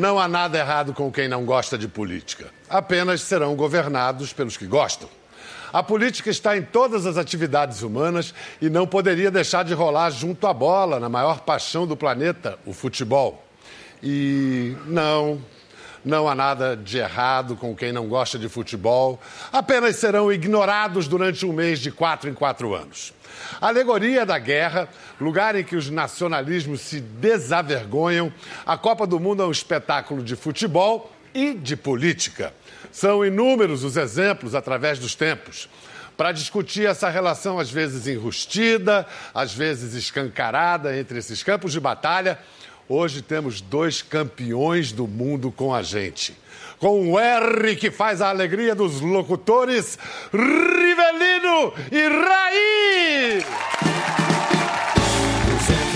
Não, há nada errado com quem não gosta de política. Apenas serão governados pelos que gostam. A política está em todas as atividades humanas e não poderia deixar de rolar junto à bola, na maior paixão do planeta, o futebol. E não, não há nada de errado com quem não gosta de futebol, apenas serão ignorados durante um mês de quatro em quatro anos. Alegoria da guerra, lugar em que os nacionalismos se desavergonham, a Copa do Mundo é um espetáculo de futebol e de política. São inúmeros os exemplos através dos tempos para discutir essa relação, às vezes enrustida, às vezes escancarada entre esses campos de batalha. Hoje temos dois campeões do mundo com a gente. Com o R que faz a alegria dos locutores, Rivelino e Raí!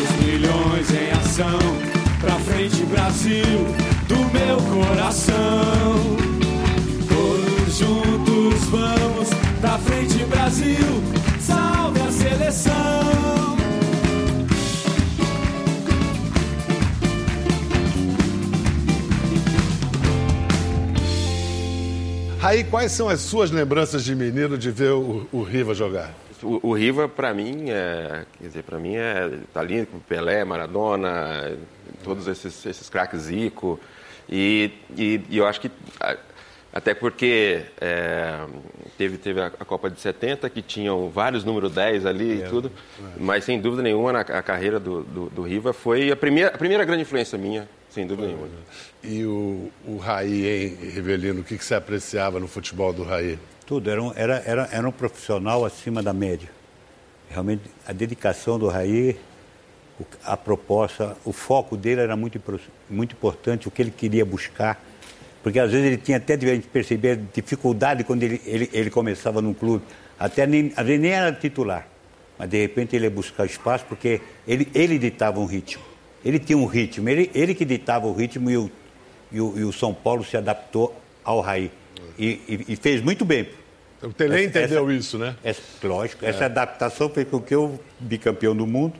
200 milhões em ação, pra frente Brasil, do meu coração. Todos juntos vamos, pra frente Brasil, salve a seleção. Raí, quais são as suas lembranças de menino de ver o, o Riva jogar? O, o Riva, para mim, é, quer dizer, para mim é tá lindo com Pelé, Maradona, todos esses, esses craques Zico. E, e, e eu acho que, até porque é, teve, teve a, Copa de 70, que tinham vários número 10 ali e tudo, mas sem dúvida nenhuma a carreira do, do, do Riva foi a primeira, a primeira grande influência minha, sem dúvida nenhuma. E o, o Raí, hein, Rivelino, o que, que você apreciava no futebol do Raí? Tudo, era um, era, era, era um profissional acima da média. Realmente, a dedicação do Raí, a proposta, o foco dele era muito, muito importante, o que ele queria buscar. Porque às vezes ele tinha até de perceber dificuldade quando ele, ele, ele começava num clube. Até nem, às vezes nem era titular. Mas de repente ele ia buscar espaço porque ele, ele ditava um ritmo. Ele tinha um ritmo, ele, ele que ditava o ritmo e o, e o, e o São Paulo se adaptou ao Raí. E, e- e fez muito bem. O Tele entendeu essa- isso, né? Essa, lógico, essa adaptação fez com que eu, bicampeão do mundo,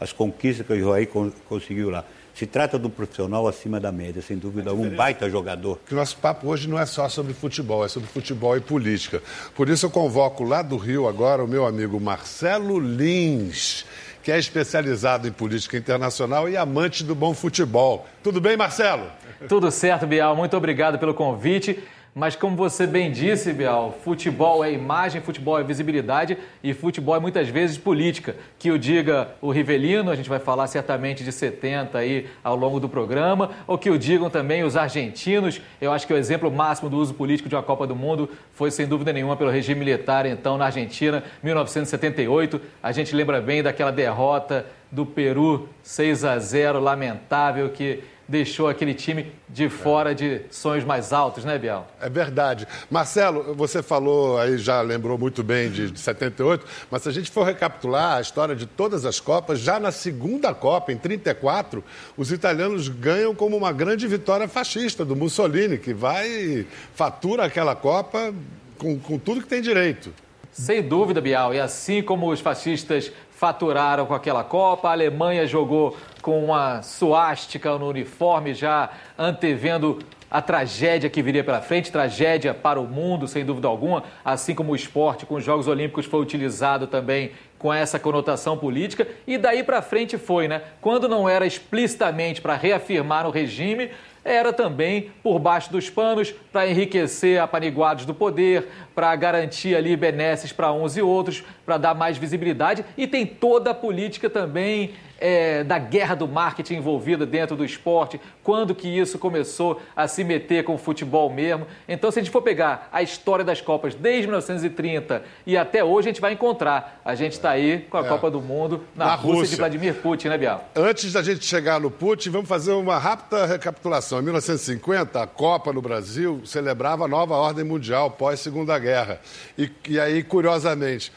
as conquistas que o Joaí con- conseguiu lá. Se trata de um profissional acima da média, sem dúvida, um baita jogador. Que o nosso papo hoje não é só sobre futebol, é sobre futebol e política. Por isso eu convoco lá do Rio agora o meu amigo Marcelo Lins, que é especializado em política internacional e amante do bom futebol. Tudo bem, Marcelo? Tudo certo, Bial. Muito obrigado pelo convite. Mas como você bem disse, Bial, futebol é imagem, futebol é visibilidade e futebol é muitas vezes política. Que o diga o Rivelino, a gente vai falar certamente de 70 aí ao longo do programa, ou que o digam também os argentinos. Eu acho que o exemplo máximo do uso político de uma Copa do Mundo foi sem dúvida nenhuma pelo regime militar então na Argentina, 1978. A gente lembra bem daquela derrota do Peru 6 a 0 lamentável que deixou aquele time de fora de sonhos mais altos, né, Bial? É verdade. Marcelo, você falou aí, já lembrou muito bem de, de 78, mas se a gente for recapitular a história de todas as Copas, já na segunda Copa, em 34, os italianos ganham como uma grande vitória fascista do Mussolini, que vai fatura aquela Copa com, com tudo que tem direito. Sem dúvida, Bial. E assim como os fascistas faturaram com aquela Copa, a Alemanha jogou com uma suástica no uniforme, já antevendo a tragédia que viria pela frente, tragédia para o mundo, sem dúvida alguma, assim como o esporte com os Jogos Olímpicos foi utilizado também com essa conotação política, e daí para frente foi, né? Quando não era explicitamente para reafirmar o regime, era também por baixo dos panos para enriquecer apaniguados do poder, para garantir ali benesses para uns e outros, para dar mais visibilidade. E tem toda a política também é, da guerra do marketing envolvida dentro do esporte, quando que isso começou a se meter com o futebol mesmo. Então, se a gente for pegar a história das Copas desde 1930 e até hoje, a gente vai encontrar. A gente está aí com a É. Copa do Mundo na, Na Rússia, Rússia. de Vladimir Putin, né, Bial? Antes da gente chegar no Putin, vamos fazer uma rápida recapitulação. Em 1950, a Copa no Brasil celebrava a nova ordem mundial pós-Segunda Guerra. E, e aí, curiosamente,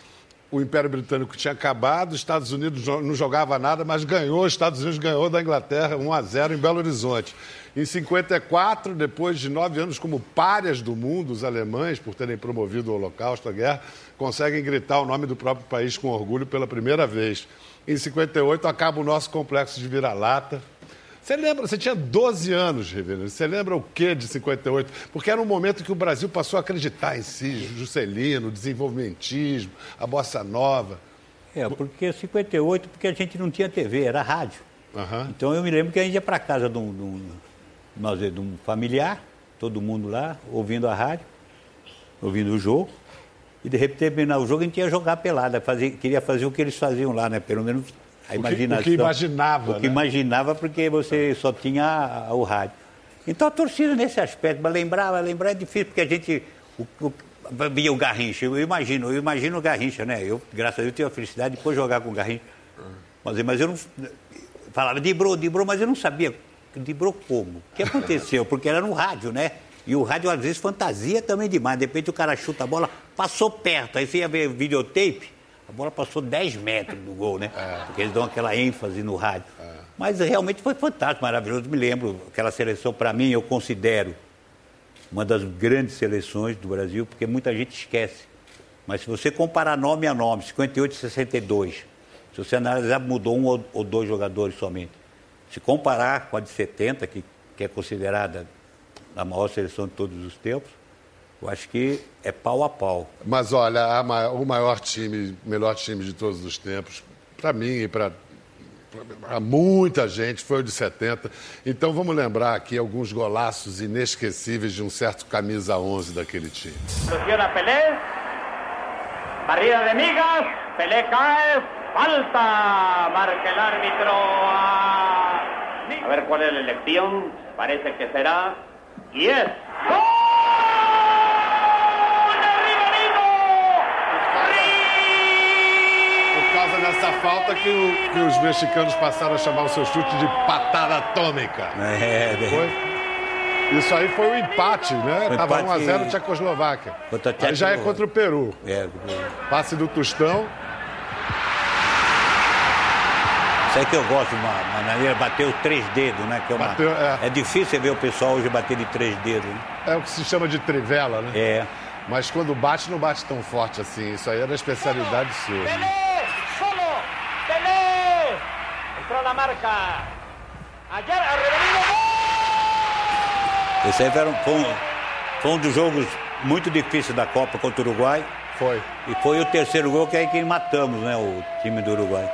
o Império Britânico tinha acabado, os Estados Unidos não jogava nada, mas ganhou, os Estados Unidos ganhou da Inglaterra 1 a 0 em Belo Horizonte. Em 54, depois de nove anos como párias do mundo, os alemães, por terem promovido o Holocausto, a guerra, conseguem gritar o nome do próprio país com orgulho pela primeira vez. Em 58, acaba o nosso complexo de vira-lata. Você lembra, você tinha 12 anos, Rivelino. Você lembra o que de 58? Porque era um momento que o Brasil passou a acreditar em si, Juscelino, desenvolvimentismo, a bossa nova. É, porque 58, porque a gente não tinha TV, era rádio. Aham. Então eu me lembro que a gente ia para casa de um, de, um, nós, de um familiar, todo mundo lá, ouvindo a rádio, ouvindo o jogo. E de repente terminar o jogo, a gente ia jogar pelada, fazer, queria fazer o que eles faziam lá, né? Pelo menos a que- imaginação. o que imaginava, O que né? imaginava, porque você só tinha o rádio. Então a torcida nesse aspecto, mas lembrar, lembrar é difícil, porque a gente. O, o, via o Garrincha, eu imagino, eu imagino o Garrincha, né? Eu, graças a Deus, tive a felicidade de depois jogar com o Garrincha. Mas, mas eu não. Falava de Bro, de Bro, mas eu não sabia de Bro como. O que aconteceu? Porque era no rádio, né? E o rádio às vezes fantasia também demais. De repente o cara chuta a bola, passou perto. Aí você ia ver videotape, a bola passou 10 metros do gol, né? Porque eles dão aquela ênfase no rádio. Mas realmente foi fantástico, maravilhoso. Me lembro, aquela seleção, para mim, eu considero uma das grandes seleções do Brasil, porque muita gente esquece. Mas se você comparar nome a nome, 58 e 62, se você analisar, mudou um ou- ou dois jogadores somente. Se comparar com a de 70, que, que é considerada a maior seleção de todos os tempos, eu acho que é pau a pau. Mas olha, a ma- o maior time, o melhor time de todos os tempos, para mim e para muita gente, foi o de 70. Então vamos lembrar aqui alguns golaços inesquecíveis de um certo camisa 11 daquele time. Soluciona Pelé. Barrida de migas. Pelé cae. Falta. Marca el árbitro. A, a ver cuál es la elección. Parece que será. Y es. ¡Gol! ¡De Riverino! Por causa dessa falta que, o- que os mexicanos passaram a chamar o seu chute de patada atômica. É, Foi? Isso aí foi o empate, né? O Tava empate 1x0 Tchecoslováquia. Aí já é Tchecoslováquia. contra o Peru. é, Passe do Tostão. Isso aí que eu gosto, uma maneira, bater os três dedos, né? Que é, uma, Bateu, é. é difícil você ver o pessoal hoje bater de três dedos. Né? É o que se chama de trivela, né? É. Mas quando bate, não bate tão forte assim. Isso aí era a especialidade sua. né? Pelé, solo. Pelé. Entró la marca. Ayer Riverino. Esse aí foi um, foi um, dos jogos muito difíceis da Copa contra o Uruguai. Foi. E foi o terceiro gol que é aí que matamos, né? O time do Uruguai.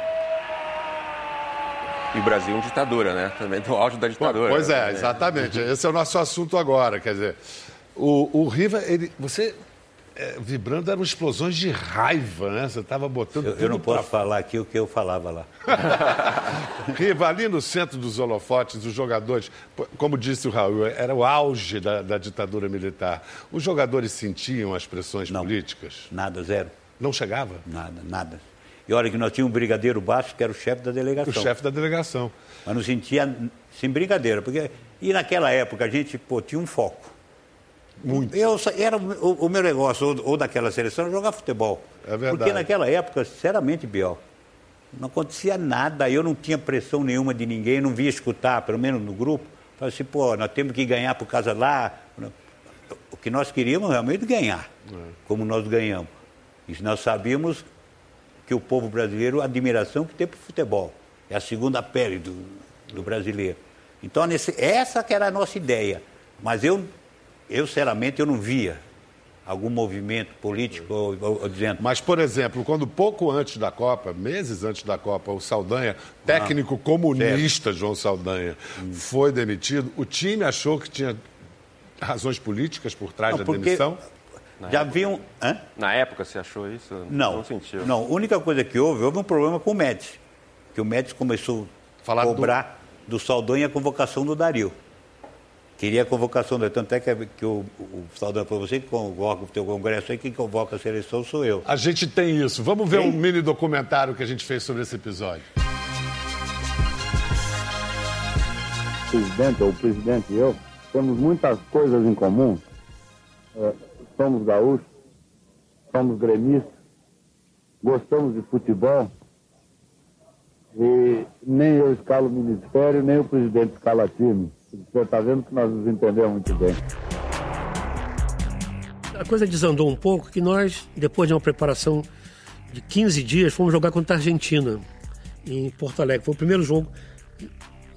E o Brasil ditadura, né? Também do auge da ditadura. Pois é, né? exatamente. Esse é o nosso assunto agora. Quer dizer, o, o Riva, ele, você é, vibrando eram explosões de raiva, né? Você estava botando Eu, tudo eu não pra posso falar aqui o que eu falava lá. Riva, ali no centro dos holofotes, os jogadores, como disse o Raul, era o auge da, da ditadura militar. Os jogadores sentiam as pressões Não. políticas? Nada, zero. Não chegava? Nada, nada. E olha que nós tínhamos um brigadeiro baixo, que era o chefe da O delegação. chefe da delegação. Mas não sentia sem brincadeira. Porque, e naquela época a gente pô, tinha um foco. Muito. Eu, era o, o meu negócio, ou, ou daquela seleção, era jogar futebol. É verdade. Porque naquela época, sinceramente, Biel, não acontecia nada. Eu não tinha pressão nenhuma de ninguém, não via escutar, pelo menos no grupo. Falei assim, pô, nós temos que ganhar por causa lá. O que nós queríamos realmente ganhar, como nós ganhamos. E nós sabíamos que o povo brasileiro, a admiração que tem para o futebol. É a segunda pele do, do brasileiro. Então, nesse- essa que era a nossa ideia. Mas eu, eu, sinceramente, eu não via algum movimento político ou, ou- ou dizendo... Mas, por exemplo, quando pouco antes da Copa, meses antes da Copa, o Saldanha, técnico comunista João Saldanha, foi demitido, o time achou que tinha razões políticas por trás Não, da porque demissão? já haviam... Hã? Na época você achou isso? Não, Não sentiu? não. A única coisa que houve, houve um problema com o Médici. Que o Médici começou Falar a do- cobrar do... Saldanha a convocação do Dario. Queria a convocação do Tanto é que, que o, o Saldanha falou, você que convoca o teu congresso aí, quem convoca a seleção sou eu. A gente tem isso. Vamos ver Tem? um mini documentário que a gente fez sobre esse episódio. O presidente, ou o presidente e eu, temos muitas coisas em comum. É, somos gaúchos, somos gremistas, gostamos de futebol. E nem eu escalo o ministério, nem o presidente escala time. Está vendo que nós nos entendemos muito bem. A coisa desandou um pouco que nós, depois de uma preparação de 15 dias, fomos jogar contra a Argentina, em Porto Alegre. Foi o primeiro jogo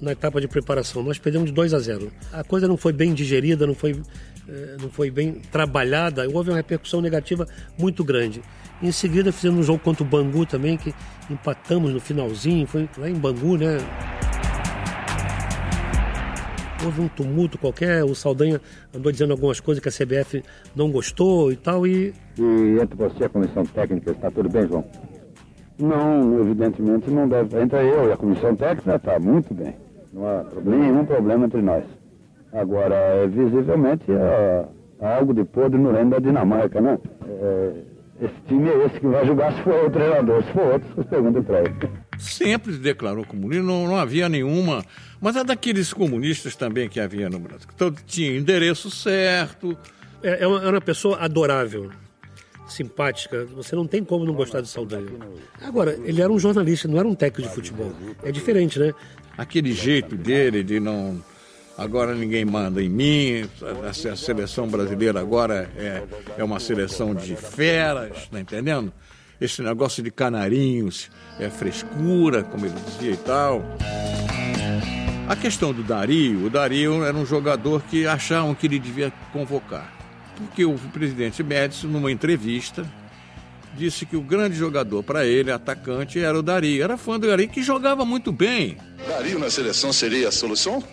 na etapa de preparação. Nós perdemos de 2 a 0. A coisa não foi bem digerida, não foi, eh, não foi bem trabalhada, houve uma repercussão negativa muito grande. Em seguida fizemos um jogo contra o Bangu também, que empatamos no finalzinho, foi lá em Bangu, né? Houve um tumulto qualquer, o Saldanha andou dizendo algumas coisas que a CBF não gostou e tal, e E entre você e a comissão técnica, está tudo bem, João? Não, evidentemente não deve. Entre eu e a comissão técnica está muito bem. Não há problema, nenhum problema entre nós. Agora, é, visivelmente, há, há algo de podre no reino da Dinamarca, né? É, esse time é esse que vai jogar se for o treinador. Se for outro, vocês perguntem para ele. sempre declarou comunismo, não, não havia nenhuma. Mas é daqueles comunistas também que havia no Brasil. Então, tinha endereço certo. É, é uma, é uma pessoa adorável, simpática. Você não tem como não gostar de Saldanha. Agora, ele era um jornalista, não era um técnico de futebol. É diferente, né? Aquele jeito dele de não. Agora ninguém manda em mim, a, a seleção brasileira agora é, é uma seleção de feras, tá entendendo? Esse negócio de canarinhos é frescura, como ele dizia e tal. A questão do Dario, o Dario era um jogador que achavam que ele devia convocar. Porque o presidente Médici, numa entrevista, disse que o grande jogador para ele, atacante, era o Dario. Era fã do Dario, que jogava muito bem. Dario na seleção seria a solução?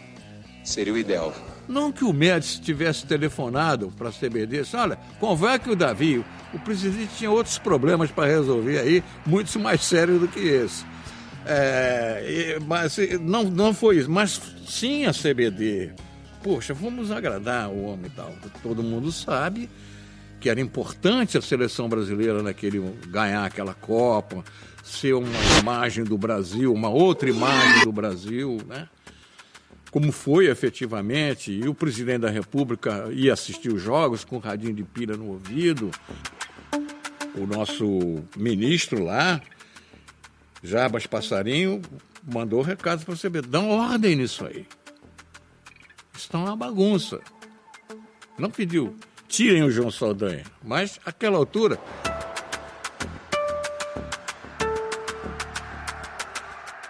Seria o ideal. Não que o Médici tivesse telefonado para a CBD, disse, olha, convoque o Davi. O presidente tinha outros problemas para resolver aí, muitos mais sérios do que esse. É, mas não, não foi isso. Mas sim a CBD. Poxa, vamos agradar o homem e tal. Todo mundo sabe que era importante a seleção brasileira naquele ganhar aquela Copa, ser uma imagem do Brasil, uma outra imagem do Brasil, né? Como foi efetivamente, e o presidente da República ia assistir os jogos com um radinho de pilha no ouvido. O nosso ministro lá, Jabas Passarinho, mandou recado para você, dá uma ordem nisso aí. Isso está uma bagunça. Não pediu, tirem o João Saldanha, mas àquela altura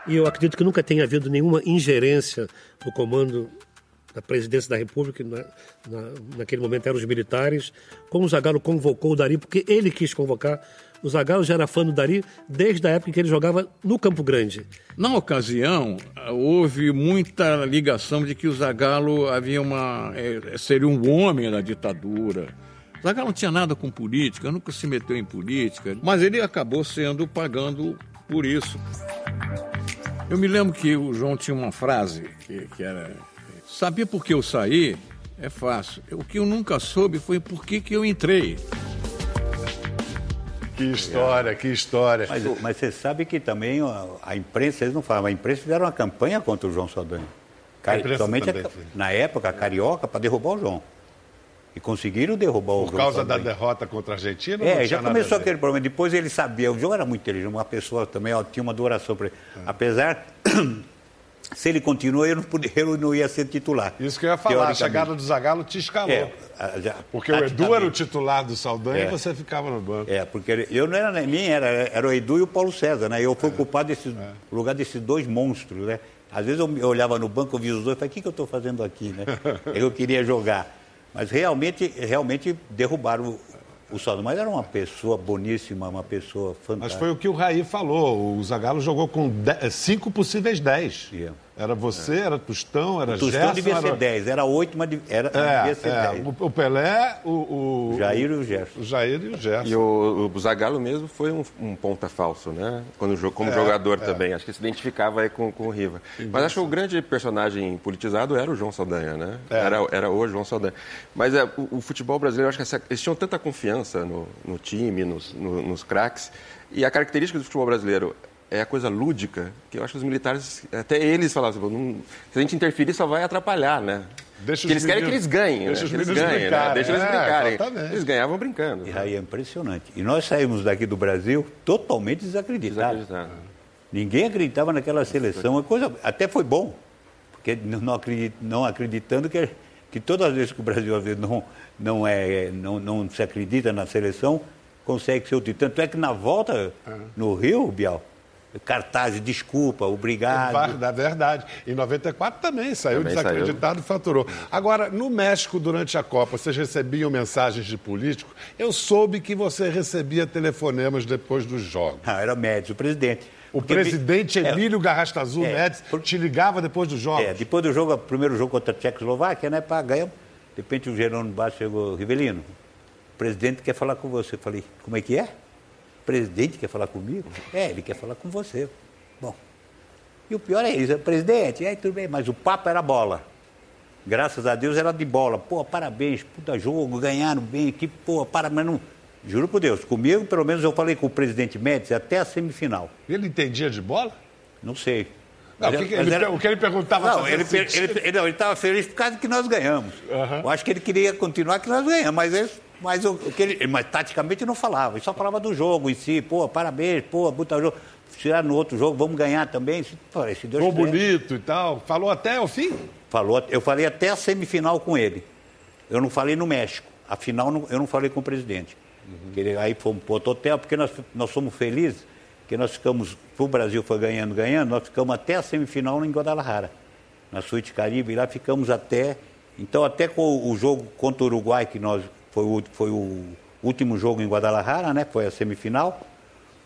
E eu acredito que nunca tenha havido nenhuma ingerência no comando da presidência da República, na, na- naquele momento eram os militares, como o Zagallo convocou o Dari, porque ele quis convocar. O Zagallo já era fã do Dari desde a época em que ele jogava no Campo Grande. Na ocasião, houve muita ligação de que o Zagallo havia uma, eh, seria um homem da ditadura. O Zagallo não tinha nada com política, nunca se meteu em política, mas ele acabou sendo pagando por isso. Eu me lembro que o João tinha uma frase que, que era: Sabia por que eu saí? É fácil. O que eu nunca soube foi por que, que eu entrei. Que história, que história. Mas, mas você sabe que também a, a imprensa, eles não falam, a imprensa fizeram uma campanha contra o João Saldanha. Somente a- na época, a carioca, para derrubar o João. E conseguiram derrubar o Por João causa da derrota contra a Argentina? É, já começou aquele problema. Depois ele sabia, o João era muito inteligente, uma pessoa também, ó, tinha uma adoração para ele. É. Apesar, se ele continuou, eu não, podia, eu não ia ser titular. Isso que eu ia falar, a chegada do Zagallo te escalou. É, a- já- Porque o Edu era o titular do Saldanha É. e você ficava no banco. É, porque eu não era nem era, era o Edu e o Paulo César, né? Eu fui ocupado desse É. lugar desses dois monstros, né? Às vezes eu, eu olhava no banco, eu via os dois e falei, o que, que eu estou fazendo aqui, né? eu queria jogar. Mas realmente, realmente derrubaram o, o Saldo. Mas era uma pessoa boníssima, uma pessoa Mas fantástica. foi o que o Raí falou. O Zagallo jogou com cinco possíveis dez. Yeah. Era você, era Tostão, era O Tostão Gerson. devia era... ser 10, era 8, mas de- era, É, devia ser é, 10. o, Pelé, o, o... Jair e o Gerson. O Jair e o Gerson. E o, o Zagallo mesmo foi um, um ponta falso, né? Quando, como É, jogador é. também. Acho que se identificava aí com, com o Riva. Mas acho que o grande personagem politizado era o João Saldanha, né? É. Era, era o João Saldanha. Mas é, o, o futebol brasileiro, acho que essa- eles tinham tanta confiança no, no time, nos, no- nos craques. E a característica do futebol brasileiro é a coisa lúdica, que eu acho que os militares, até eles falavam, assim, "Não- se a gente interferir só vai atrapalhar, né? Deixa Porque eles querem que meninos- eles ganhem, deixa né? os Que eles meninos ganhem, né? Deixa eles É, brincarem. exatamente. Eles ganhavam brincando. E aí é impressionante. E nós saímos daqui do Brasil totalmente desacreditados. Desacreditado. Ninguém acreditava naquela seleção. A coisa até foi bom, porque não, acredit- não acreditando que, que todas as vezes que o Brasil às vezes não, não, é, não, não se acredita na seleção, consegue ser útil. Tanto é que na volta no Rio, Bial, cartazes, desculpa, obrigado. Da verdade. Em 94 também saiu Também desacreditado e faturou. Agora, no México, durante a Copa, vocês recebiam mensagens de políticos? Eu soube que você recebia telefonemas depois dos jogos. Não, era Médici, o presidente. O Porque presidente me- é, Emílio Garrasta Azul É, Médici por- te ligava depois dos jogos? É, depois do jogo, o primeiro jogo contra a Tchecoslováquia, né, pá, ganhamos. De repente o Jerônimo Baixo chegou, Rivelino, o presidente quer falar com você. Eu falei, como é que é? Presidente quer falar comigo? É, ele quer falar com você. Bom, e o pior é isso, é presidente, aí tudo bem, mas o papo era bola. Graças a Deus era de bola. Pô, parabéns, puta jogo, ganharam bem, que pô, para, mas não. Juro por Deus, comigo, pelo menos eu falei com o presidente Médici até a semifinal. Ele entendia de bola? Não sei. Não, o, que ele, era- o que ele perguntava não, ele ele- ele- não, ele estava feliz por causa que nós ganhamos. Eu acho que ele queria continuar que nós ganhamos, mas, ele, mas, o, o que ele, mas taticamente não falava, ele só falava do jogo em si, pô, parabéns, pô, puta jogo. Tirar no outro jogo, vamos ganhar também. Se, se Deus quiser. bonito e tal. Falou até o fim? Falou, eu falei até a semifinal com ele. Eu não falei no México. A final eu não falei com o presidente. Que ele- aí fomos para outro hotel, porque nós, nós somos felizes, que nós ficamos, o Brasil foi ganhando, ganhando, nós ficamos até a semifinal em Guadalajara. Na Suíte Caribe, e lá ficamos até. Então, até com o jogo contra o Uruguai, que nós foi o, foi o último jogo em Guadalajara, né? Foi a semifinal,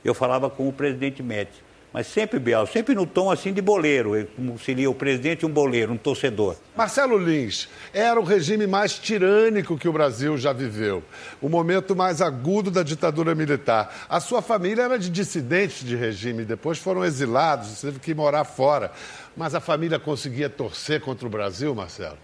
eu falava com o presidente Médici. Mas sempre, Bial, sempre no tom assim de boleiro, como seria o presidente um boleiro, um torcedor. Marcelo Lins, era o regime mais tirânico que o Brasil já viveu. O momento mais agudo da ditadura militar. A sua família era de dissidentes de regime, depois foram exilados, teve que morar fora. Mas a família conseguia torcer contra o Brasil, Marcelo?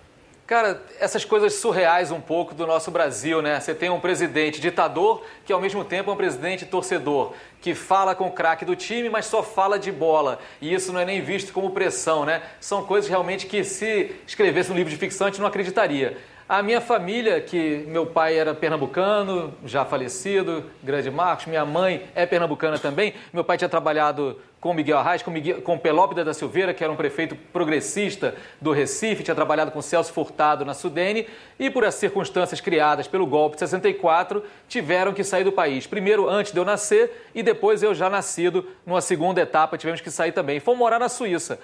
Cara, essas coisas surreais um pouco do nosso Brasil, né? Você tem um presidente ditador que ao mesmo tempo é um presidente torcedor, que fala com o craque do time, mas só fala de bola. E isso não é nem visto como pressão, né? São coisas realmente que se escrevesse um livro de ficção a gente não acreditaria. A minha família, que meu pai era pernambucano, já falecido, grande Marcos, minha mãe é pernambucana também. Meu pai tinha trabalhado com Miguel Arraes, com, com Pelópida da Silveira, que era um prefeito progressista do Recife, tinha trabalhado com Celso Furtado na Sudene, e por as circunstâncias criadas pelo golpe de 64, tiveram que sair do país. Primeiro antes de eu nascer e depois eu já nascido, numa segunda etapa, tivemos que sair também. Fomos morar na Suíça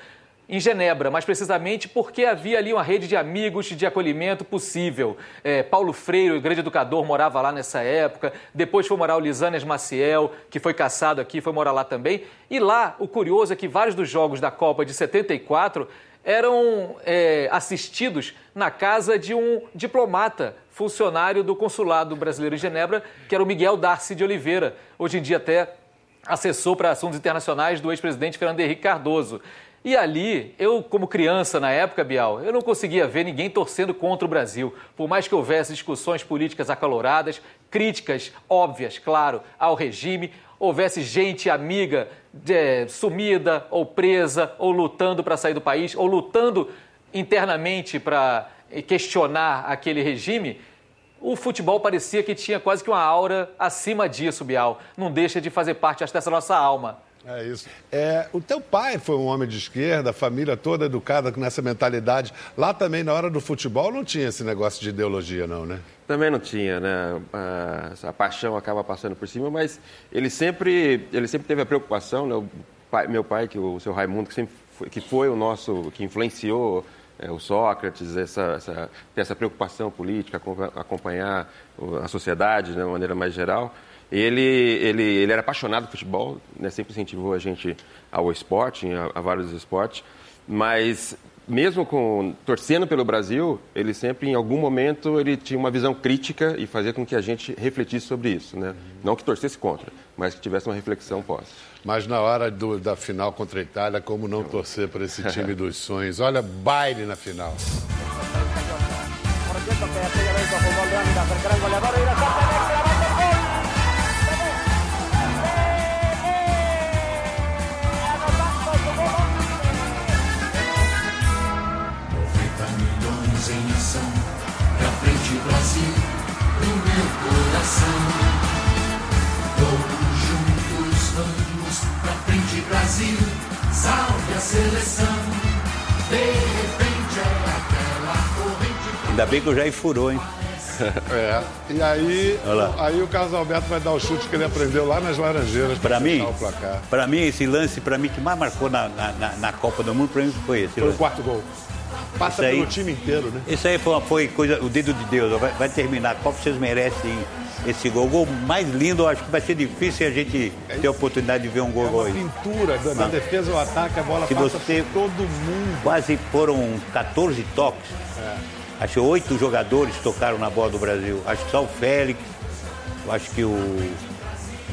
em Genebra, mais precisamente porque havia ali uma rede de amigos de acolhimento possível. É, Paulo Freire, o grande educador, morava lá nessa época. Depois foi morar o Lisânias Maciel, que foi caçado aqui, foi morar lá também. E lá, o curioso é que vários dos jogos da Copa de 74 eram é, assistidos na casa de um diplomata, funcionário do consulado brasileiro em Genebra, que era o Miguel Darcy de Oliveira, hoje em dia até assessor para assuntos internacionais do ex-presidente Fernando Henrique Cardoso. E ali, eu, como criança na época, Bial, eu não conseguia ver ninguém torcendo contra o Brasil. Por mais que houvesse discussões políticas acaloradas, críticas óbvias, claro, ao regime, houvesse gente amiga é, sumida ou presa, ou lutando para sair do país, ou lutando internamente para questionar aquele regime, o futebol parecia que tinha quase que uma aura acima disso, Bial. Não deixa de fazer parte acho, dessa nossa alma. É isso. É, o teu pai foi um homem de esquerda, a família toda educada nessa mentalidade. Lá também, na hora do futebol, não tinha esse negócio de ideologia, não, né? Também não tinha, né? A, a paixão acaba passando por cima, mas ele sempre, ele sempre teve a preocupação, né? O pai- meu pai, que o seu Raimundo, que sempre foi, que foi o nosso, que influenciou é, o Sócrates, essa, essa, ter essa preocupação política, acompa- acompanhar a sociedade né, de uma maneira mais geral. Ele, ele, ele era apaixonado por futebol, né, sempre incentivou a gente ao esporte, a, a vários esportes, mas mesmo com torcendo pelo Brasil, ele sempre, em algum momento, ele tinha uma visão crítica e fazia com que a gente refletisse sobre isso, né? Não que torcesse contra, mas que tivesse uma reflexão pós. Mas na hora do- da final contra a Itália, como não torcer por esse time dos sonhos? Olha, baile na final. Ainda bem que o Jair furou, hein? É. E aí, aí o Carlos Alberto vai dar o chute que ele aprendeu lá nas Laranjeiras Para mim, o placar. para mim, esse lance, para mim, que mais marcou na, na, na- Copa do Mundo, para mim, foi esse. Foi o lance. quarto gol. Passa Isso aí- pelo time inteiro, né? Isso aí foi, foi coisa, o dedo de Deus. Vai, vai terminar a Copa, vocês merecem esse gol. O gol mais lindo, eu acho que vai ser difícil a gente ter a oportunidade de ver um gol É esse. pintura da, da defesa ao ataque, a bola Se passa você- todo mundo. Quase foram 14 toques. É. Acho que oito jogadores tocaram na bola do Brasil. Acho que só o Félix, acho que o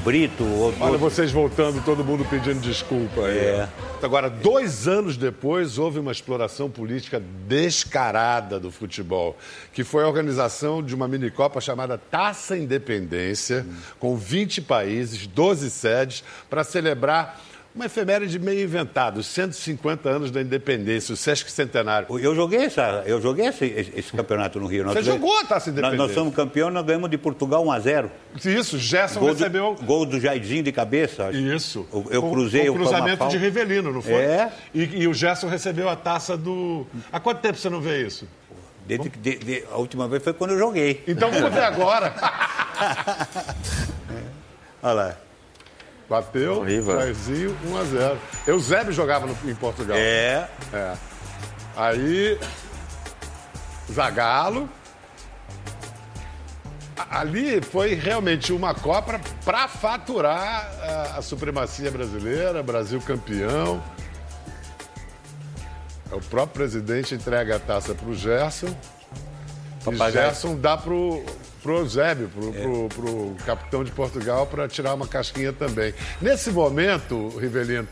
Brito, outro. Olha vocês voltando, todo mundo pedindo desculpa. aí. É. Agora, dois anos depois, houve uma exploração política descarada do futebol, que foi a organização de uma minicopa chamada Taça Independência, com 20 países, 12 sedes, para celebrar uma efeméride meio inventada, os 150 anos da independência, o Sesc Centenário. Eu joguei, essa, eu joguei esse, esse- campeonato no Rio. Nós Você ganhamos- jogou a Taça Nós, Independência? nós somos campeão, nós ganhamos de Portugal 1 a 0 Isso, Gerson Gol recebeu... do, gol do Jairzinho de cabeça. Isso. Eu, eu cruzei com o cruzamento de Rivelino, não foi? É. E, e o Gerson recebeu a taça do. Há quanto tempo você não vê isso? Desde de- de- a última vez foi quando eu joguei. Então vamos ver agora. Olha lá. Bateu. Jairzinho, 1 a 0 Eusébio jogava no- em Portugal. É. É. Aí. Zagalo. Ali foi realmente uma Copa para faturar a, a supremacia brasileira, Brasil campeão. O próprio presidente entrega a taça para o Gerson. E Papagaio. Gerson dá pro, pro Eusébio, pro, pro, pro capitão de Portugal, para tirar uma casquinha também. Nesse momento, Rivelino,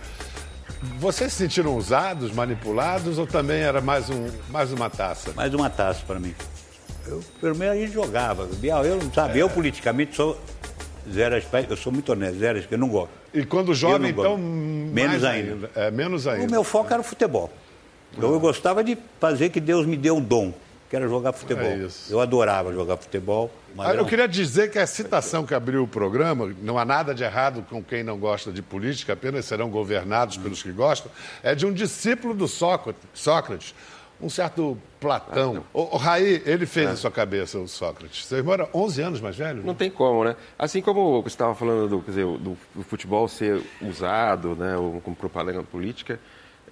vocês se sentiram usados, manipulados ou também era mais, um, mais uma taça? Mais uma taça para mim. Eu, pelo menos a gente jogava. Bial, eu não sabe, eu politicamente sou zero eu sou muito honesto, zero eu não gosto. E quando gosto. então. Menos mais ainda. É, menos ainda. O meu foco era o futebol. Eu, eu gostava de fazer que Deus me deu um dom, que era jogar futebol. É isso. Eu adorava jogar futebol. Ah, era Eu queria dizer que a citação que abriu o programa, não há nada de errado com quem não gosta de política, apenas serão governados pelos que gostam, é de um discípulo do Sócrates, um certo Platão. o, o Raí, ele fez a sua cabeça, o Sócrates. Irmão era 11 anos mais velho? Não tem como, né? Assim como você estava falando do, dizer, do, do futebol ser usado, né, como propaganda política,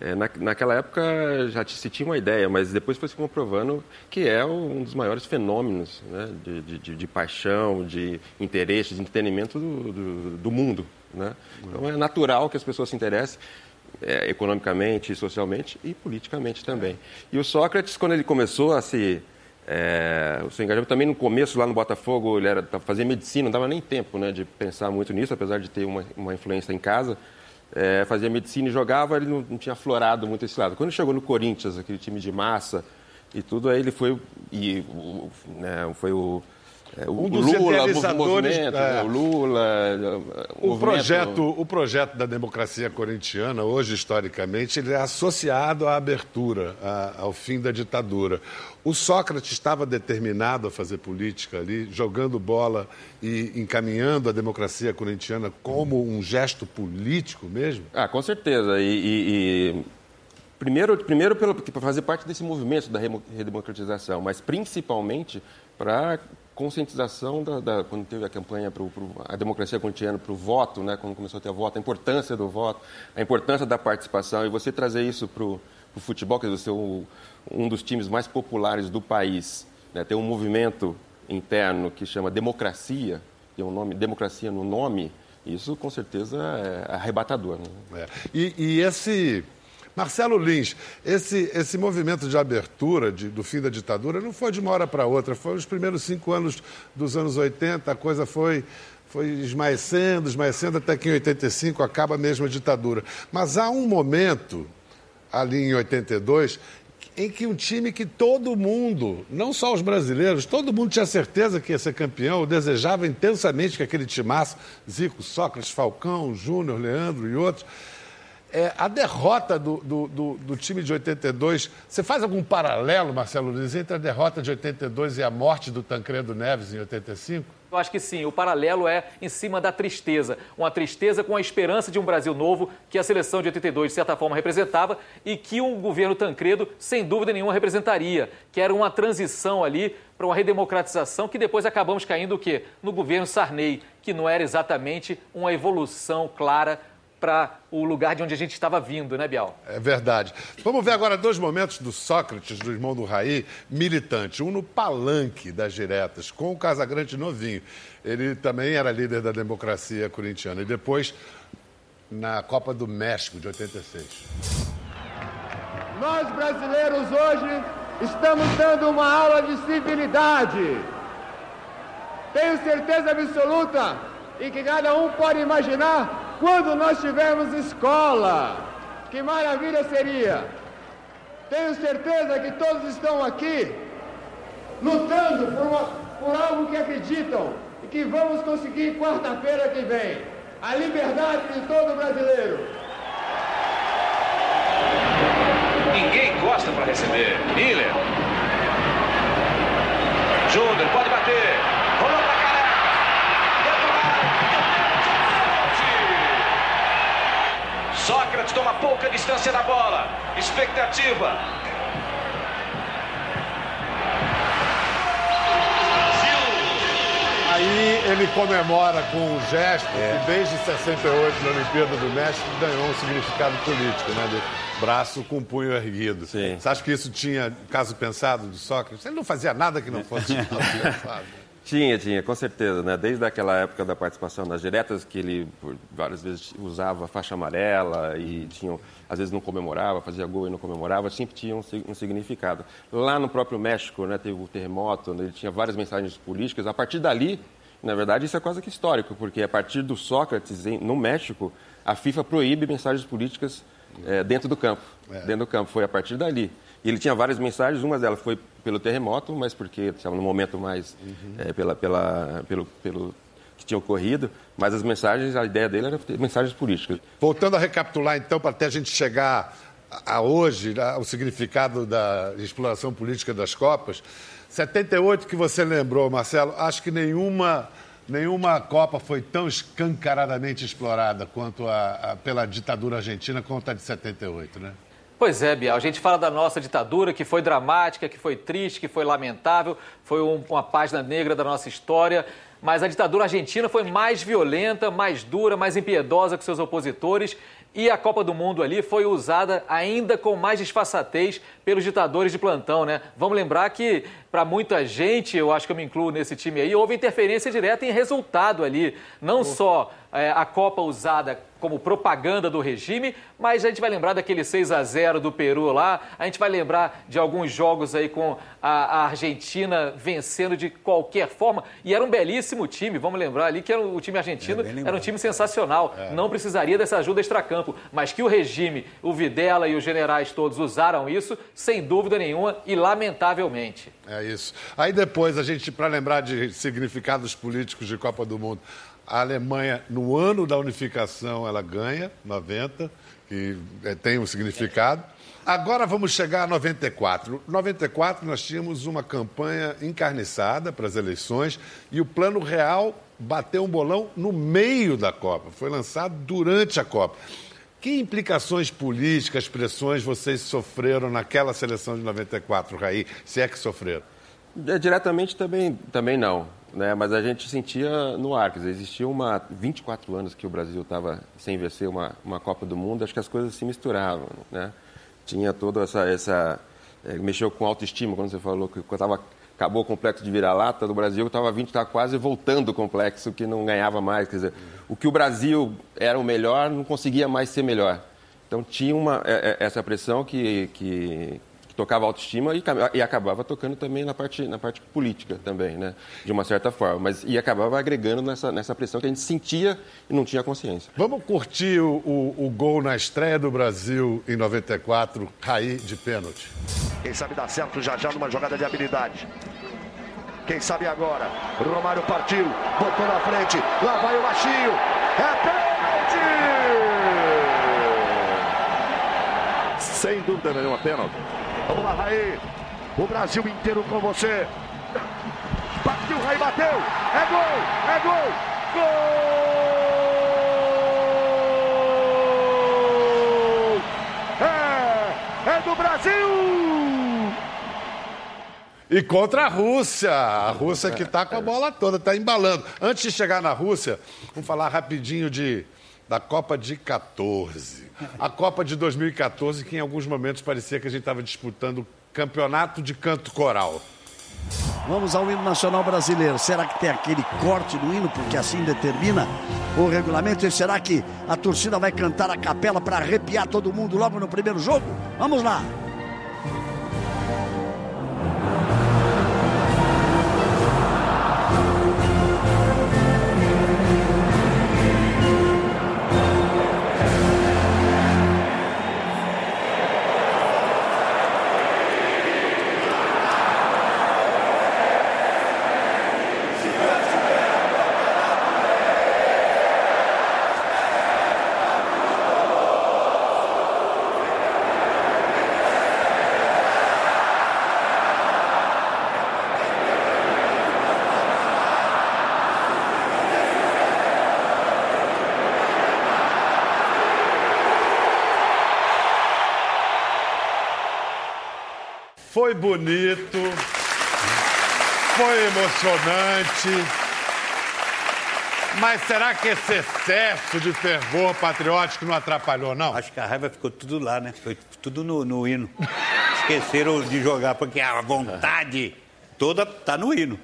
é, na, naquela época já se tinha uma ideia, mas depois foi se comprovando que é um dos maiores fenômenos né, de, de- de paixão, de interesse, de entretenimento do, do, do mundo. Né? Então é natural que as pessoas se interessem é, economicamente, socialmente e politicamente também. E o Sócrates, quando ele começou a se é, o seu engajamento também no começo lá no Botafogo ele era fazia medicina, não dava nem tempo né, de pensar muito nisso, apesar de ter uma, uma influência em casa. É, fazia medicina e jogava, ele não, não tinha aflorado muito esse lado. Quando chegou no Corinthians, aquele time de massa e tudo, aí ele foi e né, foi o o Um dos Lula, o idealizadores, movimento, é. né, o Lula, O movimento- projeto, o projeto da democracia corintiana, hoje, historicamente, ele é associado à abertura, a- ao fim da ditadura. O Sócrates estava determinado a fazer política ali, jogando bola e encaminhando a democracia corintiana como um gesto político mesmo? Ah, com certeza. E, e- e primeiro, primeiro para fazer parte desse movimento da redemocratização, mas principalmente para conscientização da, da- quando teve a campanha para a democracia corintiana para o voto, né, quando começou a ter voto, a importância do voto, a importância da participação e você trazer isso para o futebol, que você é um, um dos times mais populares do país, né, ter um movimento interno que chama democracia, tem um nome democracia no nome, isso com certeza é arrebatador. Né? É. E, e esse. Marcelo Lins, esse, esse movimento de abertura de- do fim da ditadura não foi de uma hora para outra, foi os primeiros cinco anos dos anos 80, a coisa foi, foi esmaecendo, esmaecendo, até que em 85 acaba mesmo a ditadura. Mas há um momento, ali em 82, em que um time que todo mundo, não só os brasileiros, todo mundo tinha certeza que ia ser campeão, desejava intensamente que aquele timaço, Zico, Sócrates, Falcão, Júnior, Leandro e outros, É, a derrota do, do, do, do, time de 82, você faz algum paralelo, Marcelo Luiz, entre a derrota de 82 e a morte do Tancredo Neves em 85? Eu acho que sim, o paralelo é em cima da tristeza. Uma tristeza com a esperança de um Brasil novo que a seleção de 82, de certa forma, representava e que um governo Tancredo, sem dúvida nenhuma, representaria. Que era uma transição ali para uma redemocratização que depois acabamos caindo o quê? No governo Sarney, que não era exatamente uma evolução clara para o lugar de onde a gente estava vindo, né, Bial? É verdade. Vamos ver agora dois momentos do Sócrates, do irmão do Raí, militante. Um no palanque das diretas, com o Casagrande novinho. Ele também era líder da democracia corintiana. E depois, na Copa do México, de 86. Nós, brasileiros, hoje estamos dando uma aula de civilidade. Tenho certeza absoluta e que cada um pode imaginar quando nós tivermos escola. Que maravilha seria! Tenho certeza que todos estão aqui lutando por, uma, por algo que acreditam e que vamos conseguir quarta-feira que vem. A liberdade de todo brasileiro. Ninguém gosta para receber. Miller. Júnior, pode bater. Sócrates toma pouca distância da bola. Expectativa. Aí ele comemora com um gesto é. que desde 68 na Olimpíada do México ganhou um significado político, né? De braço com punho erguido. Sim. Você acha que isso tinha caso pensado do Sócrates? Ele não fazia nada que não fosse pensado. Tinha, tinha, com certeza. Né? Desde aquela época da participação nas diretas, que ele várias vezes usava faixa amarela e tinha, às vezes não comemorava, fazia gol e não comemorava, sempre tinha um, um significado. Lá no próprio México, né, teve o terremoto, né, ele tinha várias mensagens políticas. A partir dali, na verdade, isso é quase que histórico, porque a partir do Sócrates, em, no México, a FIFA proíbe mensagens políticas é, dentro do campo. É. Dentro do campo, foi a partir dali. E ele tinha várias mensagens, uma delas foi pelo terremoto, mas porque estava no momento mais uhum. é, pela, pela, pelo, pelo que tinha ocorrido, mas as mensagens, a ideia dele era ter mensagens políticas. Voltando a recapitular, então, para até a gente chegar a hoje, o significado da exploração política das Copas, 78 que você lembrou, Marcelo, acho que nenhuma, nenhuma Copa foi tão escancaradamente explorada quanto a, a pela ditadura argentina quanto a de 78, né? Pois é, Bial. A gente fala da nossa ditadura, que foi dramática, que foi triste, que foi lamentável, foi um, uma página negra da nossa história. Mas a ditadura argentina foi mais violenta, mais dura, mais impiedosa que seus opositores. E a Copa do Mundo ali foi usada ainda com mais disfarçatez pelos ditadores de plantão, né? Vamos lembrar que, para muita gente, eu acho que eu me incluo nesse time aí, houve interferência direta em resultado ali. Não oh. só é, a Copa usada como propaganda do regime, mas a gente vai lembrar daquele 6 a 0 do Peru lá, a gente vai lembrar de alguns jogos aí com a, a Argentina vencendo de qualquer forma, e era um belíssimo time, vamos lembrar ali que era o time argentino é, era um time sensacional, é. não precisaria dessa ajuda extracampo, mas que o regime, o Videla e os generais todos usaram isso, sem dúvida nenhuma e lamentavelmente. É isso. Aí depois a gente, para lembrar de significados políticos de Copa do Mundo, a Alemanha, no ano da unificação, ela ganha, 90, que é, tem um significado. Agora vamos chegar a 94. 94 nós tínhamos uma campanha encarniçada para as eleições e o Plano Real bateu um bolão no meio da Copa. Foi lançado durante a Copa. Que implicações políticas, pressões vocês sofreram naquela seleção de 94, Raí, se é que sofreram? É, diretamente também, também não né? Mas a gente sentia no ar, quer dizer, existia uma 24 anos que o Brasil estava sem vencer uma, uma Copa do Mundo, acho que as coisas se misturavam, né? Tinha toda essa essa é, mexeu com autoestima quando você falou que tava acabou o complexo de vira-lata do Brasil, estava vindo, estava quase voltando o complexo que não ganhava mais, quer dizer, o que o Brasil era o melhor não conseguia mais ser melhor. Então tinha uma é, é, essa pressão que, que tocava autoestima e, e, acabava tocando também na parte, na parte política também, né? De uma certa forma. Mas, e acabava agregando nessa, nessa pressão que a gente sentia e não tinha consciência. Vamos curtir o, o, o gol na estreia do Brasil em 94, Raí de pênalti. Quem sabe dá certo já já numa jogada de habilidade. Quem sabe agora? Romário partiu, botou na frente, lá vai o Machinho. É pênalti! Sem dúvida nenhuma, pênalti. Vamos lá, Raí. O Brasil inteiro com você. Partiu, Raí bateu. É gol, é gol. Gol! É, é do Brasil! E contra a Rússia. A Rússia que está com a bola toda, está embalando. Antes de chegar na Rússia, vamos falar rapidinho de, da Copa de 14. A Copa de 2014, que em alguns momentos parecia que a gente estava disputando campeonato de canto coral. Vamos ao hino nacional brasileiro. Será que tem aquele corte no hino, porque assim determina o regulamento? E será que a torcida vai cantar a capela para arrepiar todo mundo logo no primeiro jogo? Vamos lá! Foi bonito, foi emocionante. Mas será que esse excesso de fervor patriótico não atrapalhou, não? Acho que a raiva ficou tudo lá, né? Foi tudo no, no hino. Esqueceram de jogar, porque a vontade toda tá no hino.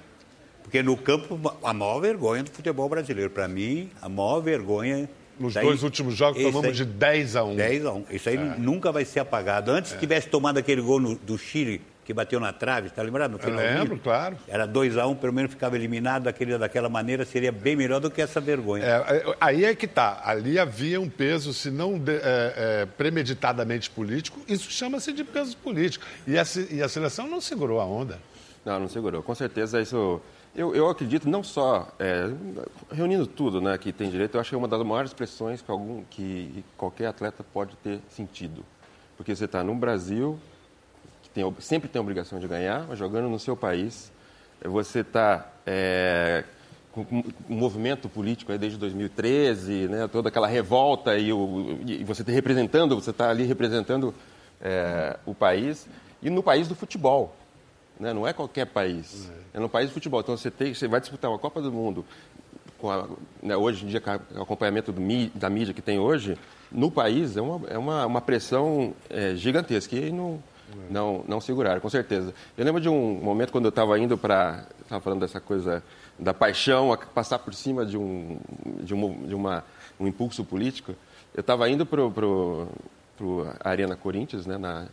Porque no campo, a maior vergonha do futebol brasileiro. Para mim, a maior vergonha. Nos daí- dois últimos jogos tomamos aí- de 10 a 1. 10 a 1. Isso aí nunca vai ser apagado. Antes tivesse tomado aquele gol no- do Chile, que bateu na trave, tá lembrado? No finalzinho? lembro, claro. Era 2 a 1 pelo menos ficava eliminado daquele, daquela maneira, seria bem melhor do que essa vergonha. É, é, aí é que tá. Ali havia um peso, se não de- é, é, premeditadamente político, isso chama-se de peso político. E a, e a seleção não segurou a onda. Não, não segurou. Com certeza isso. Eu, eu acredito não só é, reunindo tudo, né, que tem direito. Eu acho que é uma das maiores pressões que algum que qualquer atleta pode ter sentido, porque você está no Brasil, que tem, sempre tem a obrigação de ganhar, mas jogando no seu país, você está é, com um movimento político aí desde 2013, né, toda aquela revolta e, o, e você está representando, você está ali representando é, o país e no país do futebol né? não é qualquer país. É no país de futebol. Então você, tem, você vai disputar uma Copa do Mundo, a, né, hoje em dia, com o acompanhamento da mídia que tem hoje, no país é uma, é uma, uma pressão é, gigantesca. E não, não, não seguraram, com certeza. Eu lembro de um momento quando eu estava indo para. Estava falando dessa coisa da paixão, passar por cima de um, de uma, de uma, um impulso político. Eu estava indo para a Arena Corinthians, né, na,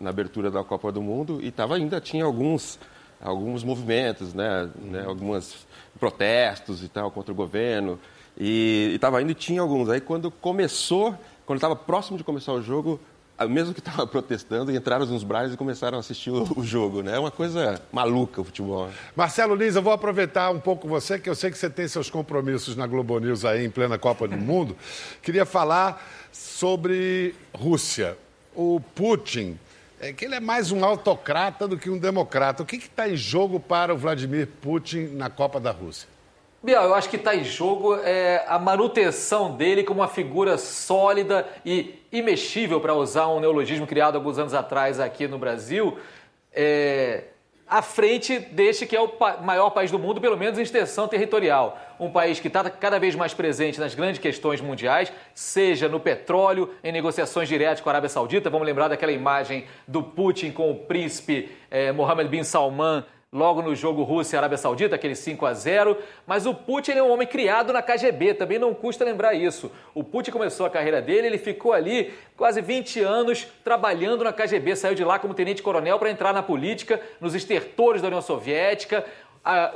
na abertura da Copa do Mundo e tava ainda tinha alguns alguns movimentos, né, né alguns protestos e tal contra o governo e estava indo e tinha alguns. Aí quando começou, quando estava próximo de começar o jogo, mesmo que estava protestando, entraram nos braços e começaram a assistir o, o jogo, né? É uma coisa maluca o futebol. né? Marcelo Lins, eu vou aproveitar um pouco você, que eu sei que você tem seus compromissos na Globo News aí em plena Copa do Mundo. Queria falar sobre Rússia. O Putin, é que ele é mais um autocrata do que um democrata. O que está em jogo para o Vladimir Putin na Copa da Rússia? Biel, eu acho que está em jogo é, a manutenção dele como uma figura sólida e imexível, para usar um neologismo criado alguns anos atrás aqui no Brasil, é, à frente deste que é o maior país do mundo, pelo menos em extensão territorial. Um país que está cada vez mais presente nas grandes questões mundiais, seja no petróleo, em negociações diretas com a Arábia Saudita. Vamos lembrar daquela imagem do Putin com o príncipe eh, Mohammed bin Salman logo no jogo Rússia e Arábia Saudita, aquele 5 a 0 Mas o Putin é um homem criado na KGB, também não custa lembrar isso. O Putin começou a carreira dele, ele ficou ali quase 20 anos trabalhando na KGB, saiu de lá como tenente-coronel para entrar na política, nos estertores da União Soviética.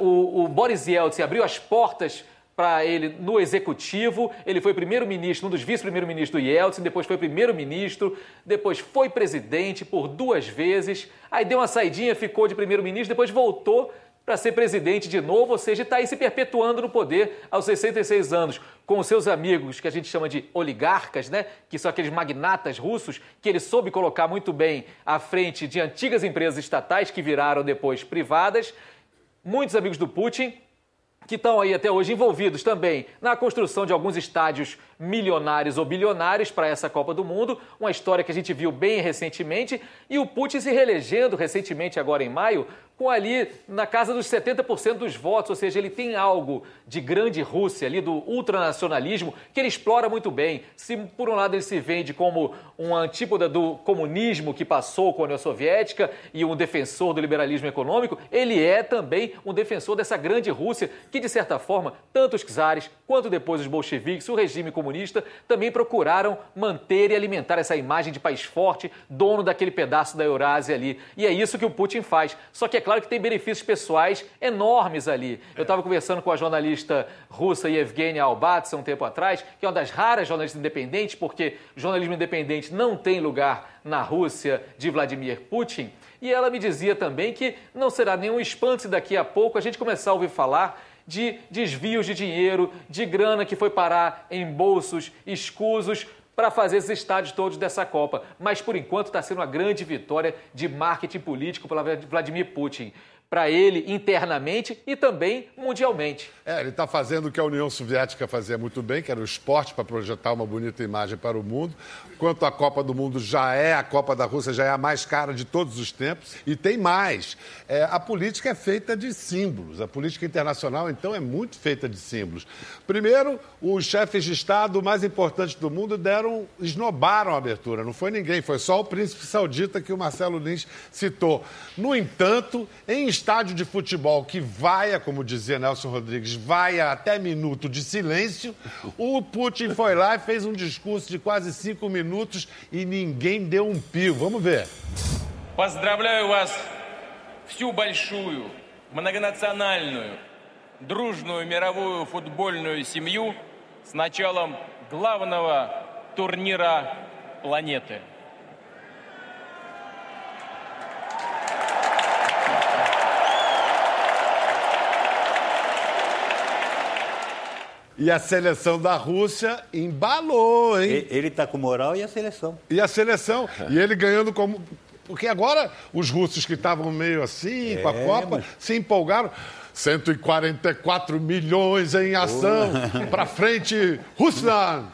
O, o Boris Yeltsin abriu as portas para ele no executivo. Ele foi primeiro-ministro, um dos vice-primeiro-ministros do Yeltsin, depois foi primeiro-ministro, depois foi presidente por duas vezes. Aí deu uma saidinha, ficou de primeiro-ministro, depois voltou para ser presidente de novo, ou seja, está aí se perpetuando no poder aos 66 anos, com os seus amigos, que a gente chama de oligarcas, né? que são aqueles magnatas russos, que ele soube colocar muito bem à frente de antigas empresas estatais que viraram depois privadas. Muitos amigos do Putin, que estão aí até hoje envolvidos também na construção de alguns estádios milionários ou bilionários para essa Copa do Mundo, uma história que a gente viu bem recentemente, e o Putin se reelegendo recentemente, agora em maio, com ali na casa dos 70% dos votos, ou seja, ele tem algo de grande Rússia, ali do ultranacionalismo, que ele explora muito bem. Se por um lado ele se vende como um antípoda do comunismo que passou com a União Soviética e um defensor do liberalismo econômico, ele é também um defensor dessa grande Rússia, que de certa forma, tanto os czares quanto depois os bolcheviques, o regime comunista, também procuraram manter e alimentar essa imagem de país forte, dono daquele pedaço da Eurásia ali. E é isso que o Putin faz. Só que é claro que tem benefícios pessoais enormes ali. Eu estava conversando com a jornalista russa Yevgenia Albatsa um tempo atrás, que é uma das raras jornalistas independentes, porque jornalismo independente não tem lugar na Rússia de Vladimir Putin. E ela me dizia também que não será nenhum espanto se daqui a pouco a gente começar a ouvir falar de desvios de dinheiro, de grana que foi parar em bolsos escusos para fazer esses estádios todos dessa Copa. Mas, por enquanto, está sendo uma grande vitória de marketing político para Vladimir Putin. Para ele internamente e também mundialmente. É, ele está fazendo o que a União Soviética fazia muito bem, que era o esporte para projetar uma bonita imagem para o mundo. Quanto a Copa do Mundo já é, a Copa da Rússia já é a mais cara de todos os tempos. E tem mais. É, a política é feita de símbolos. A política internacional, então, é muito feita de símbolos. Primeiro, os chefes de Estado mais importantes do mundo deram, esnobaram a abertura. Não foi ninguém, foi só o príncipe saudita que o Marcelo Lins citou. No entanto, em estádio de futebol que vaia, como dizia Nelson Rodrigues, vaia até minuto de silêncio, o Putin foi lá e fez um discurso de quase cinco minutos minutos e ninguém deu um pio. Vamos ver. Поздравляю вас всю большую, многонациональную, дружную мировую футбольную семью с началом главного турнира планеты. E a seleção da Rússia embalou, hein? Ele está com moral e a seleção. E a seleção. e ele ganhando como. Porque agora os russos que estavam meio assim, é, com a é, Copa, mas... se empolgaram. 144 milhões em ação. Para frente, Russland.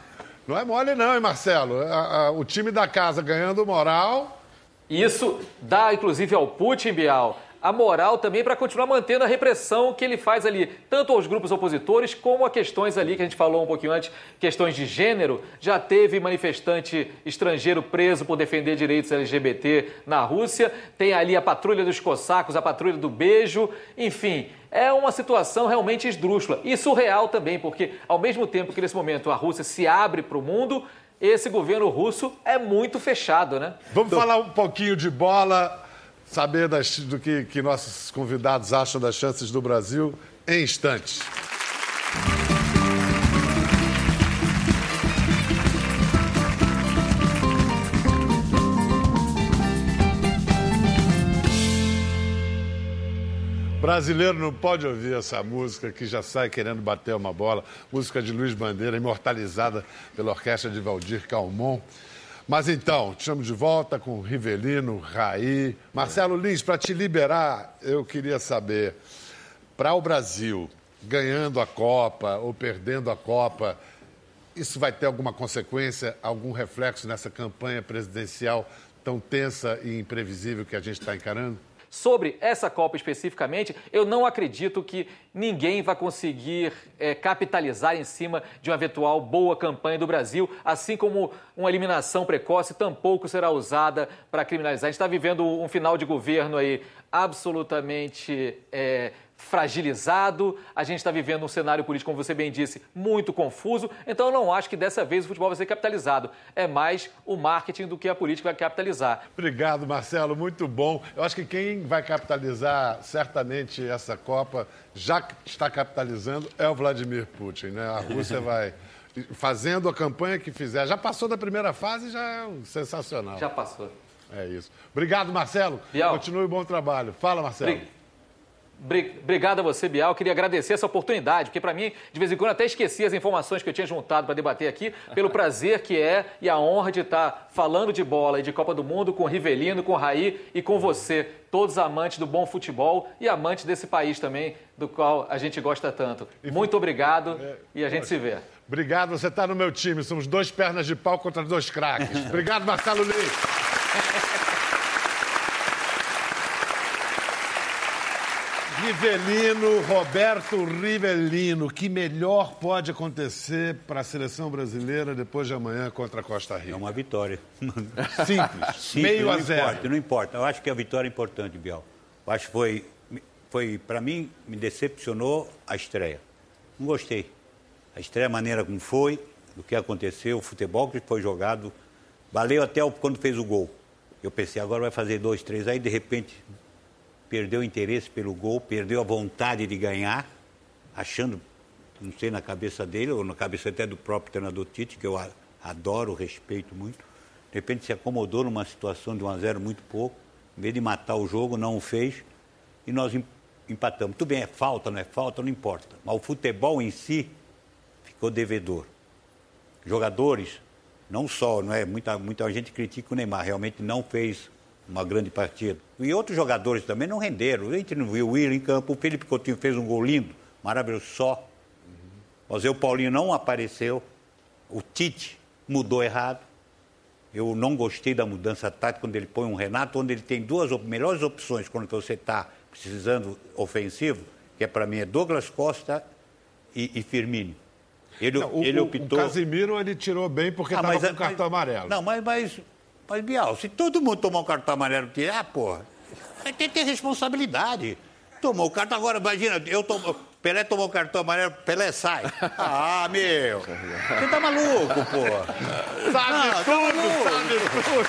Não é mole, não, hein, Marcelo? A, a, o time da casa ganhando moral. Isso dá, inclusive, ao Putin, Bial, a moral também para continuar mantendo a repressão que ele faz ali, tanto aos grupos opositores como a questões ali que a gente falou um pouquinho antes, questões de gênero. Já teve manifestante estrangeiro preso por defender direitos LGBT na Rússia, tem ali a patrulha dos cossacos, a patrulha do beijo, enfim. É uma situação realmente esdrúxula e surreal também, porque ao mesmo tempo que nesse momento a Rússia se abre para o mundo, esse governo russo é muito fechado, né? Vamos falar um pouquinho de bola saber das, do que, que nossos convidados acham das chances do Brasil em instantes. Brasileiro não pode ouvir essa música que já sai querendo bater uma bola. Música de Luiz Bandeira, imortalizada pela orquestra de Valdir Calmon. Mas então, te chamo de volta com Rivelino, Raí. Marcelo Lins, para te liberar, eu queria saber, para o Brasil, ganhando a Copa ou perdendo a Copa, isso vai ter alguma consequência, algum reflexo nessa campanha presidencial tão tensa e imprevisível que a gente está encarando? Sobre essa Copa especificamente, eu não acredito que ninguém vai conseguir é, capitalizar em cima de uma eventual boa campanha do Brasil, assim como uma eliminação precoce tampouco será usada para criminalizar. A gente está vivendo um final de governo aí absolutamente. É, fragilizado, a gente está vivendo um cenário político, como você bem disse, muito confuso, então eu não acho que dessa vez o futebol vai ser capitalizado. É mais o marketing do que a política vai capitalizar. Obrigado, Marcelo, muito bom. Eu acho que quem vai capitalizar certamente essa Copa, já está capitalizando, é o Vladimir Putin, né? A Rússia vai fazendo a campanha que fizer. Já passou da primeira fase, já é sensacional. Já passou. É isso. Obrigado, Marcelo. Bial. Continue o bom trabalho. Fala, Marcelo. Bri- Obrigado a você, Bial. Queria agradecer essa oportunidade, porque para mim, de vez em quando, até esqueci as informações que eu tinha juntado para debater aqui, pelo prazer que é e a honra de estar falando de bola e de Copa do Mundo com Rivelino, com Raí e com você, todos amantes do bom futebol e amantes desse país também, do qual a gente gosta tanto. Muito obrigado e a gente se vê. Obrigado, você está no meu time. Somos dois pernas de pau contra dois craques. Obrigado, Marcelo Lins. Rivelino, Roberto Rivelino, que melhor pode acontecer para a seleção brasileira depois de amanhã contra a Costa Rica? É uma vitória. Simples, Simples, meio não a zero. Importa, não importa. Eu acho que a vitória é importante, Biel. Eu acho que foi, foi para mim, me decepcionou a estreia. Não gostei. A estreia, a maneira como foi, do que aconteceu, o futebol que foi jogado, valeu até quando fez o gol. Eu pensei, agora vai fazer dois, três. Aí, de repente, perdeu o interesse pelo gol, perdeu a vontade de ganhar, achando, não sei, na cabeça dele, ou na cabeça até do próprio treinador Tite, que eu adoro, respeito muito. De repente se acomodou numa situação de 1 a 0 muito pouco, em vez de matar o jogo, não o fez, e nós em- empatamos. Tudo bem, é falta, não é falta, não importa. Mas o futebol em si ficou devedor. Jogadores, não só, não é? Muita, muita gente critica o Neymar, realmente não fez uma grande partida. E outros jogadores também não renderam. A gente não viu o Will em campo, o Felipe Coutinho fez um gol lindo, maravilhoso, só. Mas o Paulinho não apareceu, o Tite mudou errado. Eu não gostei da mudança tática quando ele põe um Renato, onde ele tem duas melhores opções quando você está precisando ofensivo, que é para mim é Douglas Costa e, e Firmino. Ele, Não, o, ele o- optou. o Casimiro ele tirou bem porque Ah, estava mas- com cartão amarelo. Não, mas, mas, mas, Bial, se todo mundo tomar um cartão amarelo, tirar, porra, aí tem que ter responsabilidade. Tomou o cartão, agora imagina, eu tomo, Pelé tomou o cartão amarelo, Pelé sai. Ah, meu, você tá maluco, porra. Sabe Não, tá tudo, maluco. sabe tudo.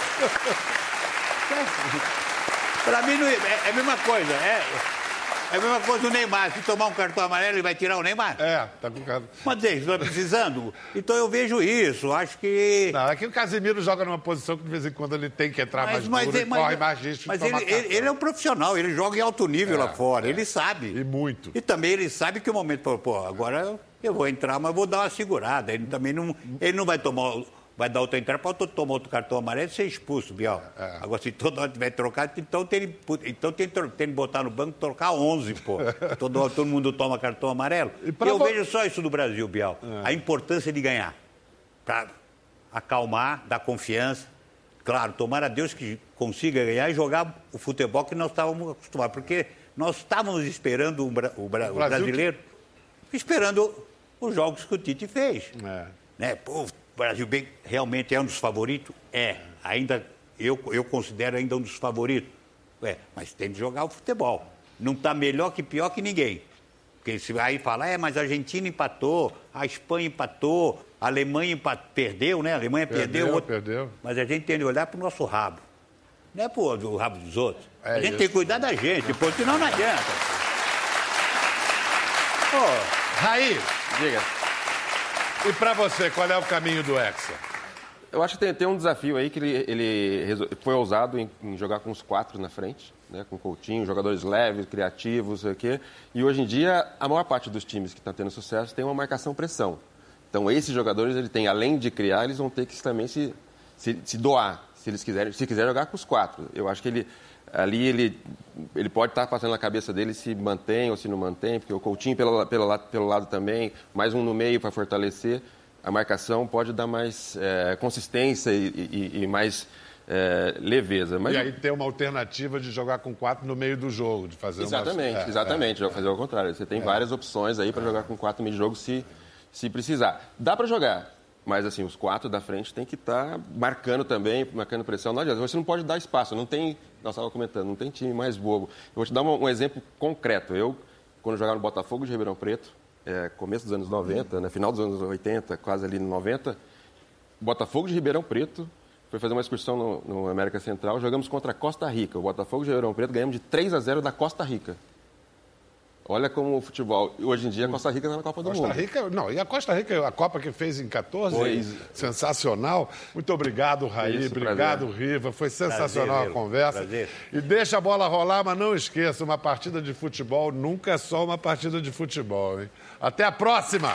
Pra mim não é, é a mesma coisa, é, é a mesma coisa o Neymar, se tomar um cartão amarelo, ele vai tirar o Neymar? É, tá com cartão. Mas eles estão precisando, então eu vejo isso, acho que... Não, é que o Casimiro joga numa posição que de vez em quando ele tem que entrar mais duro e corre mais risco mas ele, ele, ele é um profissional, ele joga em alto nível É, lá fora, é. ele sabe. E muito. E também ele sabe que o momento, pô, agora eu vou entrar, mas vou dar uma segurada. Ele também não, ele não vai tomar, vai dar outra entrada, pode tomar outro cartão amarelo e ser expulso, Biel. É, Agora, se toda hora tiver trocado, então tem, então tem, que- tem que botar no banco e trocar 11, pô. todo, todo mundo toma cartão amarelo. E eu vo- vejo só isso do Brasil, Biel. É. A importância de ganhar. Pra acalmar, dar confiança. Claro, tomara a Deus que consiga ganhar e jogar o futebol que nós estávamos acostumados. Porque nós estávamos esperando o, bra- o bra- o Brasil que- brasileiro, esperando os jogos que o Tite fez. É. Né? Pô, o Brasil bem, realmente é um dos favoritos? É. Ainda, eu, eu considero ainda um dos favoritos. É, mas tem de jogar o futebol. Não está melhor que pior que ninguém. Porque se aí fala, é, mas a Argentina empatou, a Espanha empatou, a Alemanha empat- perdeu, né? A Alemanha perdeu. Perdeu, outro- perdeu. Mas a gente tem de olhar para o nosso rabo. Não é pro do rabo dos outros. É a gente isso. tem que cuidar da gente, pô, senão não adianta. Pô, Raí, Diga. E pra você, qual é o caminho do Hexa? Eu acho que tem, tem um desafio aí que ele, ele foi ousado em, em jogar com os quatro na frente, né? com Coutinho, jogadores leves, criativos, sei o quê. E hoje em dia, a maior parte dos times que estão tendo sucesso tem uma marcação-pressão. Então, esses jogadores, ele tem, além de criar, eles vão ter que também se, se, se doar, se eles quiserem, se quiser jogar com os quatro. Eu acho que ele ali ele, ele pode estar passando na cabeça dele se mantém ou se não mantém, porque o Coutinho pelo, pelo, lado- pelo lado também, mais um no meio para fortalecer. A marcação pode dar mais eh, consistência e, e- e mais eh, leveza. Mas E aí tem uma alternativa de jogar com quatro no meio do jogo, de fazer Exatamente, uma... É, exatamente. Fazer ao contrário. Você tem várias opções aí para jogar com quatro no meio de jogo se, se precisar. Dá para jogar, mas assim, os quatro da frente tem que estar marcando também, marcando pressão. Não adianta, você não pode dar espaço. Não tem, nós estávamos comentando, não tem time mais bobo. Eu vou te dar um, um exemplo concreto. Eu, quando jogava no Botafogo de Ribeirão Preto, é, começo dos anos 90, né, final dos anos 80, quase ali no 90, Botafogo de Ribeirão Preto foi fazer uma excursão no, no América Central. Jogamos contra a Costa Rica. O Botafogo de Ribeirão Preto ganhamos de 3 a 0 da Costa Rica. Olha como o futebol. Hoje em dia a Costa Rica está na Copa do Costa Mundo. Rica, não, e a Costa Rica, a Copa que fez em 14, Pois. sensacional. Muito obrigado, Raí, Isso, obrigado, prazer. Riva. Foi sensacional Prazer, a conversa. prazer. E deixa a bola rolar, mas não esqueça, uma partida de futebol nunca é só uma partida de futebol, hein? Até a próxima!